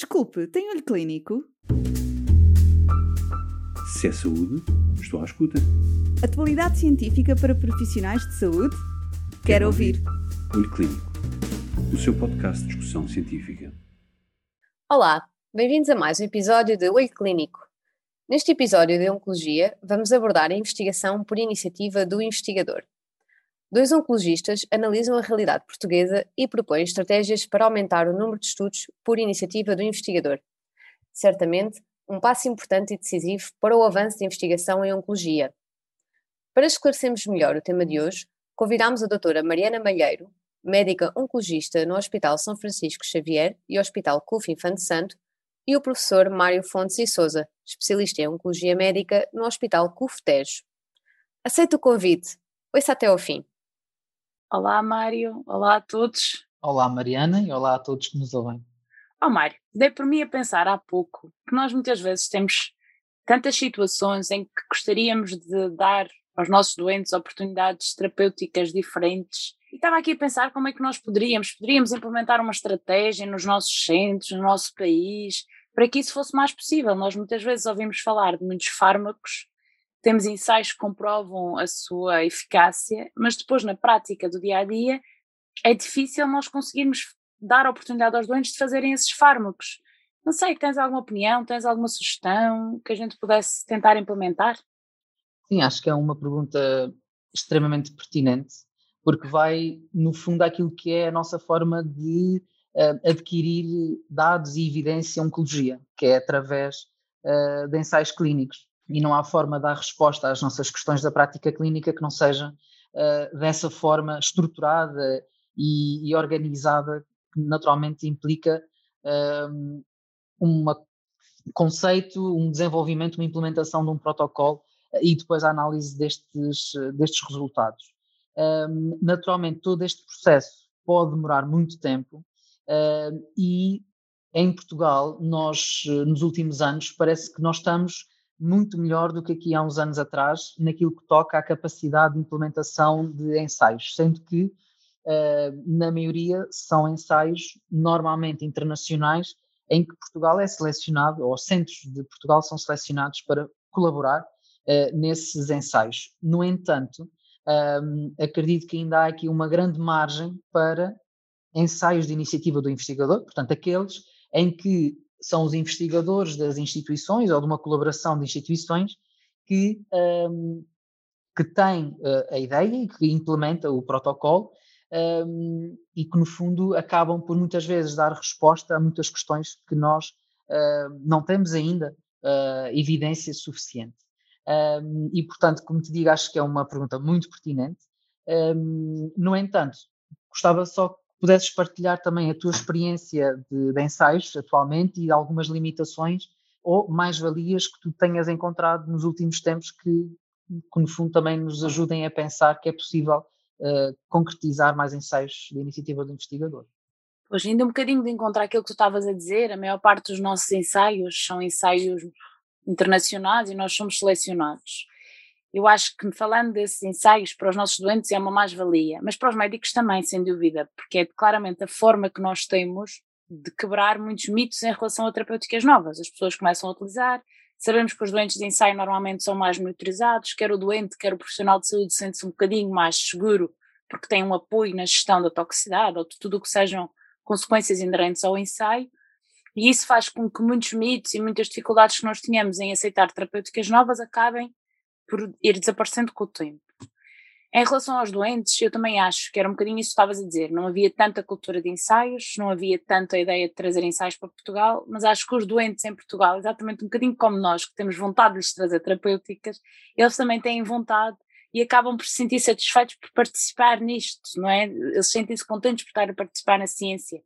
Desculpe, tem olho clínico? Se é saúde, estou à escuta. Atualidade científica para profissionais de saúde? Quero, Quero ouvir. Olho Clínico, o seu podcast de discussão científica. Olá, bem-vindos a mais um episódio de Olho Clínico. Neste episódio de Oncologia, vamos abordar a investigação por iniciativa do investigador. Dois oncologistas analisam a realidade portuguesa e propõem estratégias para aumentar o número de estudos por iniciativa do investigador. Certamente, um passo importante e decisivo para o avanço da investigação em oncologia. Para esclarecermos melhor o tema de hoje, convidamos a doutora Mariana Malheiro, médica oncologista no Hospital São Francisco Xavier e Hospital CUF Infante Santo, e o professor Mário Fontes e Souza, especialista em Oncologia Médica no Hospital CUF Tejo. Aceito o convite. Ouça até ao fim. Olá, Mário. Olá a todos. Olá, Mariana, e olá a todos que nos ouvem. Ó oh, Mário, dei por mim a pensar há pouco que nós muitas vezes temos tantas situações em que gostaríamos de dar aos nossos doentes oportunidades terapêuticas diferentes. E estava aqui a pensar como é que nós poderíamos, poderíamos implementar uma estratégia nos nossos centros, no nosso país, para que isso fosse mais possível. Nós muitas vezes ouvimos falar de muitos fármacos, temos ensaios que comprovam a sua eficácia, mas depois na prática do dia a dia é difícil nós conseguirmos dar oportunidade aos doentes de fazerem esses fármacos. Não sei, tens alguma opinião, tens alguma sugestão que a gente pudesse tentar implementar? Sim, acho que é uma pergunta extremamente pertinente, porque vai, no fundo, àquilo que é a nossa forma de uh, adquirir dados e evidência em oncologia, que é através uh, de ensaios clínicos. E não há forma de dar resposta às nossas questões da prática clínica que não seja uh, dessa forma estruturada e, e organizada, que naturalmente implica um conceito, um desenvolvimento, uma implementação de um protocolo e depois a análise destes, destes resultados. Um, naturalmente, todo este processo pode demorar muito tempo uh, e em Portugal, nós, nos últimos anos, parece que nós estamos muito melhor do que aqui há uns anos atrás naquilo que toca à capacidade de implementação de ensaios, sendo que, uh, na maioria, são ensaios normalmente internacionais em que Portugal é selecionado, ou centros de Portugal são selecionados para colaborar uh, nesses ensaios. No entanto, um, acredito que ainda há aqui uma grande margem para ensaios de iniciativa do investigador, portanto, aqueles em que são os investigadores das instituições ou de uma colaboração de instituições que, um, que têm uh, a ideia e que implementa o protocolo um, e que, no fundo, acabam por muitas vezes dar resposta a muitas questões que nós uh, não temos ainda uh, evidência suficiente. Um, e, portanto, como te digo, acho que é uma pergunta muito pertinente. Um, no entanto, gostava só pudesses partilhar também a tua experiência de, de ensaios atualmente e algumas limitações ou mais-valias que tu tenhas encontrado nos últimos tempos que, que, no fundo, também nos ajudem a pensar que é possível uh, concretizar mais ensaios da iniciativa do investigador. Pois, ainda um bocadinho de encontrar aquilo que tu estavas a dizer, a maior parte dos nossos ensaios são ensaios internacionais e nós somos selecionados. Eu acho que falando desses ensaios para os nossos doentes é uma mais-valia, mas para os médicos também, sem dúvida, porque é claramente a forma que nós temos de quebrar muitos mitos em relação a terapêuticas novas. As pessoas começam a utilizar, sabemos que os doentes de ensaio normalmente são mais monitorizados, quer o doente, quer o profissional de saúde sente-se um bocadinho mais seguro porque tem um apoio na gestão da toxicidade ou de tudo o que sejam consequências inerentes ao ensaio, e isso faz com que muitos mitos e muitas dificuldades que nós tínhamos em aceitar terapêuticas novas acabem por ir desaparecendo com o tempo. Em relação aos doentes, eu também acho que era um bocadinho isso que estavas a dizer, não havia tanta cultura de ensaios, não havia tanta ideia de trazer ensaios para Portugal, mas acho que os doentes em Portugal, exatamente um bocadinho como nós, que temos vontade de lhes trazer terapêuticas, eles também têm vontade e acabam por se sentir satisfeitos por participar nisto, não é? Eles sentem-se contentes por estar a participar na ciência.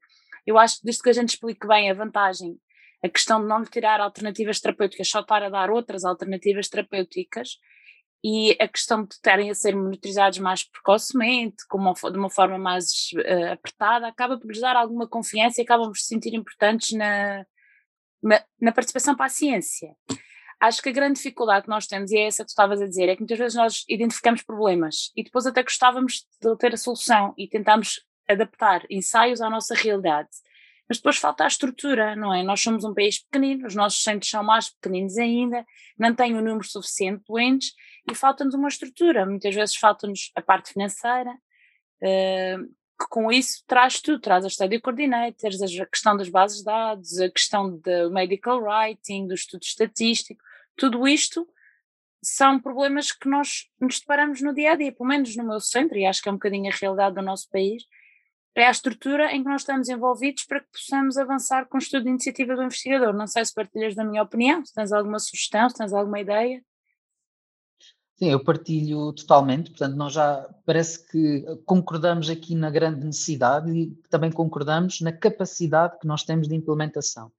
Eu acho que desde que a gente explique bem a vantagem, a questão de não lhe tirar alternativas terapêuticas, só estar a dar outras alternativas terapêuticas, e a questão de estarem a ser monitorizados mais precocemente, uma, de uma forma mais uh, apertada, acaba por lhes dar alguma confiança e acabam por se sentir importantes na, na, participação para a ciência. Acho que a grande dificuldade que nós temos, e é essa que tu estavas a dizer, é que muitas vezes nós identificamos problemas e depois até gostávamos de ter a solução e tentamos adaptar ensaios à nossa realidade. Mas depois falta a estrutura, não é? Nós somos um país pequenino, os nossos centros são mais pequeninos ainda, não tem o um número suficiente de doentes e falta-nos uma estrutura. Muitas vezes falta-nos a parte financeira, uh, que com isso traz tudo, traz a study coordinators, a questão das bases de dados, a questão do medical writing, do estudo estatístico, tudo isto são problemas que nós nos deparamos no dia a dia, pelo menos no meu centro, e acho que é um bocadinho a realidade do nosso país, é a estrutura em que nós estamos envolvidos para que possamos avançar com o estudo de iniciativa do investigador. Não sei se partilhas da minha opinião, se tens alguma sugestão, se tens alguma ideia. Sim, eu partilho totalmente, portanto, nós já parece que concordamos aqui na grande necessidade e também concordamos na capacidade que nós temos de implementação.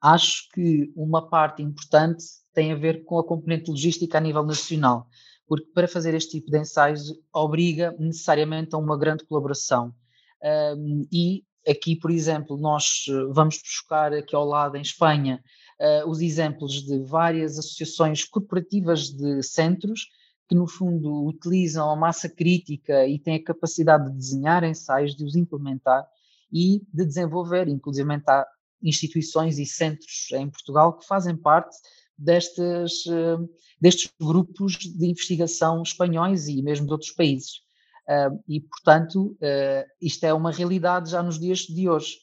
Acho que uma parte importante tem a ver com a componente logística a nível nacional, porque para fazer este tipo de ensaios obriga necessariamente a uma grande colaboração. Um, e aqui, por exemplo, nós vamos buscar aqui ao lado em Espanha uh, os exemplos de várias associações corporativas de centros que no fundo utilizam a massa crítica e têm a capacidade de desenhar ensaios, de os implementar e de desenvolver, inclusive há instituições e centros em Portugal que fazem parte destes, uh, destes grupos de investigação espanhóis e mesmo de outros países. E, portanto, uh, isto é uma realidade já nos dias de hoje.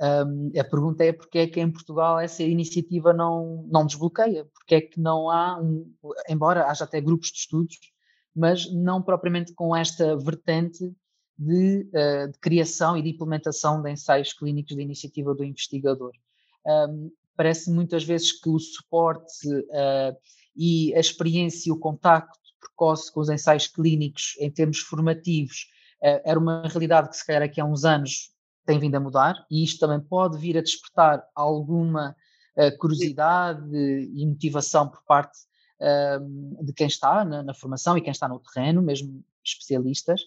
A pergunta é porque é que em Portugal essa iniciativa não, não desbloqueia, porque é que não há, um, embora haja até grupos de estudos, mas não propriamente com esta vertente de, uh, de criação e de implementação de ensaios clínicos de iniciativa do investigador. Um, parece muitas vezes que o suporte uh, e a experiência e o contacto precoce com os ensaios clínicos em termos formativos uh, era uma realidade que se calhar aqui há uns anos tem vindo a mudar e isto também pode vir a despertar alguma uh, curiosidade e motivação por parte uh, de quem está na, na, formação e quem está no terreno, mesmo especialistas,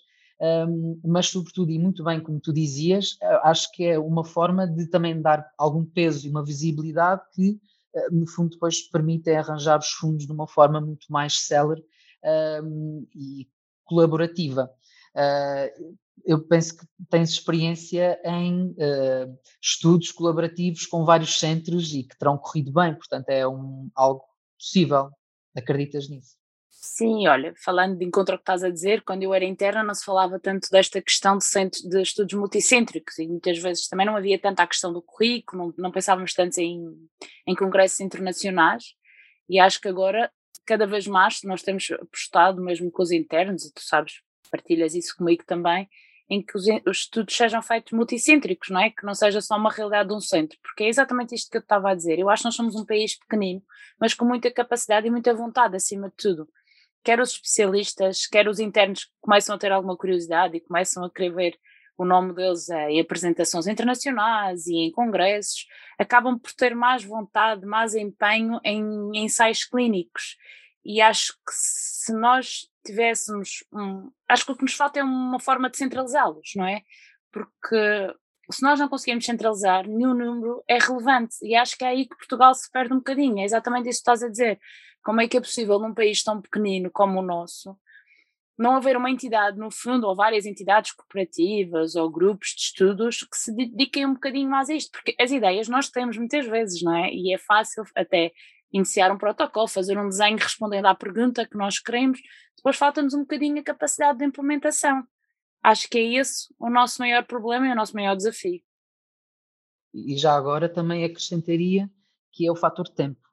um, mas sobretudo, e muito bem como tu dizias, acho que é uma forma de também dar algum peso e uma visibilidade que, uh, no fundo, depois permite arranjar os fundos de uma forma muito mais célere um, e colaborativa. Uh, eu penso que tens experiência em uh, estudos colaborativos com vários centros e que terão corrido bem, portanto é um, algo possível. Acreditas nisso? Sim, olha, falando de encontro que estás a dizer, quando eu era interna não se falava tanto desta questão de, centro, de estudos multicêntricos e muitas vezes também não havia tanta a questão do currículo, não, não pensávamos tanto em, em congressos internacionais e acho que agora cada vez mais nós temos apostado mesmo com os internos e tu sabes, partilhas isso comigo também, em que os, os, estudos sejam feitos multicêntricos, não é? Que não seja só uma realidade de um centro, porque é exatamente isto que eu estava a dizer. Eu acho que nós somos um país pequenino, mas com muita capacidade e muita vontade, acima de tudo. Quer os especialistas, quer os internos que começam a ter alguma curiosidade e começam a querer ver o nome deles é, em apresentações internacionais e em congressos, acabam por ter mais vontade, mais empenho em, ensaios clínicos. E acho que se nós tivéssemos um. Acho que o que nos falta é uma forma de centralizá-los, não é? Porque se nós não conseguimos centralizar, nenhum número é relevante. E acho que é aí que Portugal se perde um bocadinho. É exatamente isso que estás a dizer. Como é que é possível num país tão pequenino como o nosso não haver uma entidade, no fundo, ou várias entidades corporativas ou grupos de estudos que se dediquem um bocadinho mais a isto? Porque as ideias nós temos muitas vezes, não é? E é fácil até iniciar um protocolo, fazer um desenho respondendo à pergunta que nós queremos, depois falta-nos um bocadinho a capacidade de implementação. Acho que é esse o nosso maior problema e o nosso maior desafio. E já agora também acrescentaria que é o fator tempo.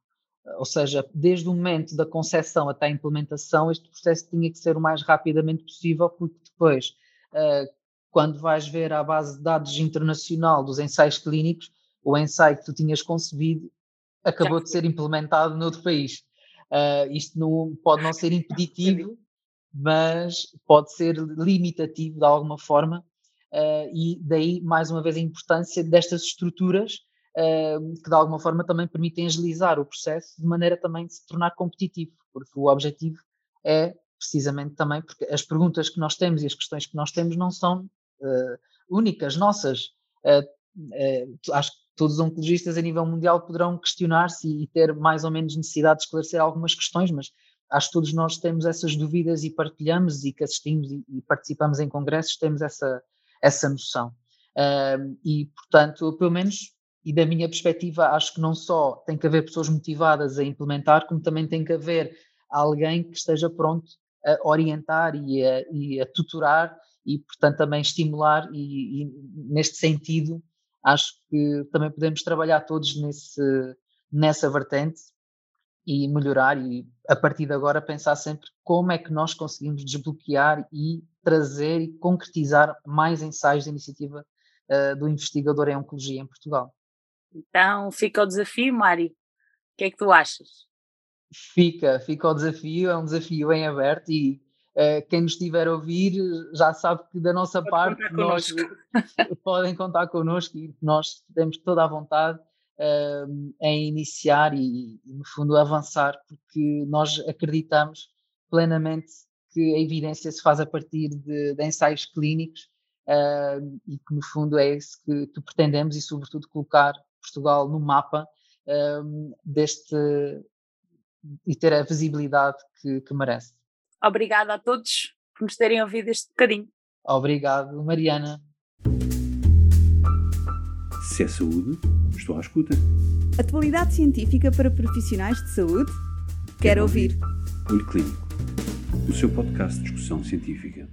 Ou seja, desde o momento da concepção até a implementação, este processo tinha que ser o mais rapidamente possível, porque depois, eh, quando vais ver a base de dados internacional dos ensaios clínicos, o ensaio que tu tinhas concebido acabou de ser implementado noutro país. Uh, isto não, pode não ser impeditivo, mas pode ser limitativo de alguma forma, uh, e daí, mais uma vez, a importância destas estruturas que, de alguma forma, também permitem agilizar o processo de maneira também de se tornar competitivo, porque o objetivo é precisamente também, porque as perguntas que nós temos e as questões que nós temos não são únicas, nossas. acho que todos os oncologistas a nível mundial poderão questionar-se e ter mais ou menos necessidade de esclarecer algumas questões, mas acho que todos nós temos essas dúvidas e partilhamos e que assistimos e, e participamos em congressos, temos essa, essa noção. e, portanto, pelo menos, e da minha perspectiva, acho que não só tem que haver pessoas motivadas a implementar, como também tem que haver alguém que esteja pronto a orientar e a, e a tutorar e, portanto, também estimular, e, e, neste sentido, acho que também podemos trabalhar todos nesse, nessa vertente e melhorar e a partir de agora pensar sempre como é que nós conseguimos desbloquear e trazer e concretizar mais ensaios de iniciativa uh, do investigador em oncologia em Portugal. Então fica o desafio, Mário. O que é que tu achas? Fica, fica o desafio, é um desafio em aberto e uh, quem nos estiver a ouvir já sabe que da nossa Pode parte nós podem contar connosco e nós temos toda a vontade uh, em iniciar e, no fundo, avançar, porque nós acreditamos plenamente que a evidência se faz a partir de, de ensaios clínicos uh, e que, no fundo, é isso que, que, pretendemos e, sobretudo, colocar Portugal no mapa uh, deste e ter a visibilidade que, que merece. Obrigada a todos por nos terem ouvido este bocadinho. Obrigado, Mariana. Se é saúde, estou à escuta. Atualidade científica para profissionais de saúde? Quero, Quero ouvir. ouvir. Olho Clínico, o seu podcast de discussão científica.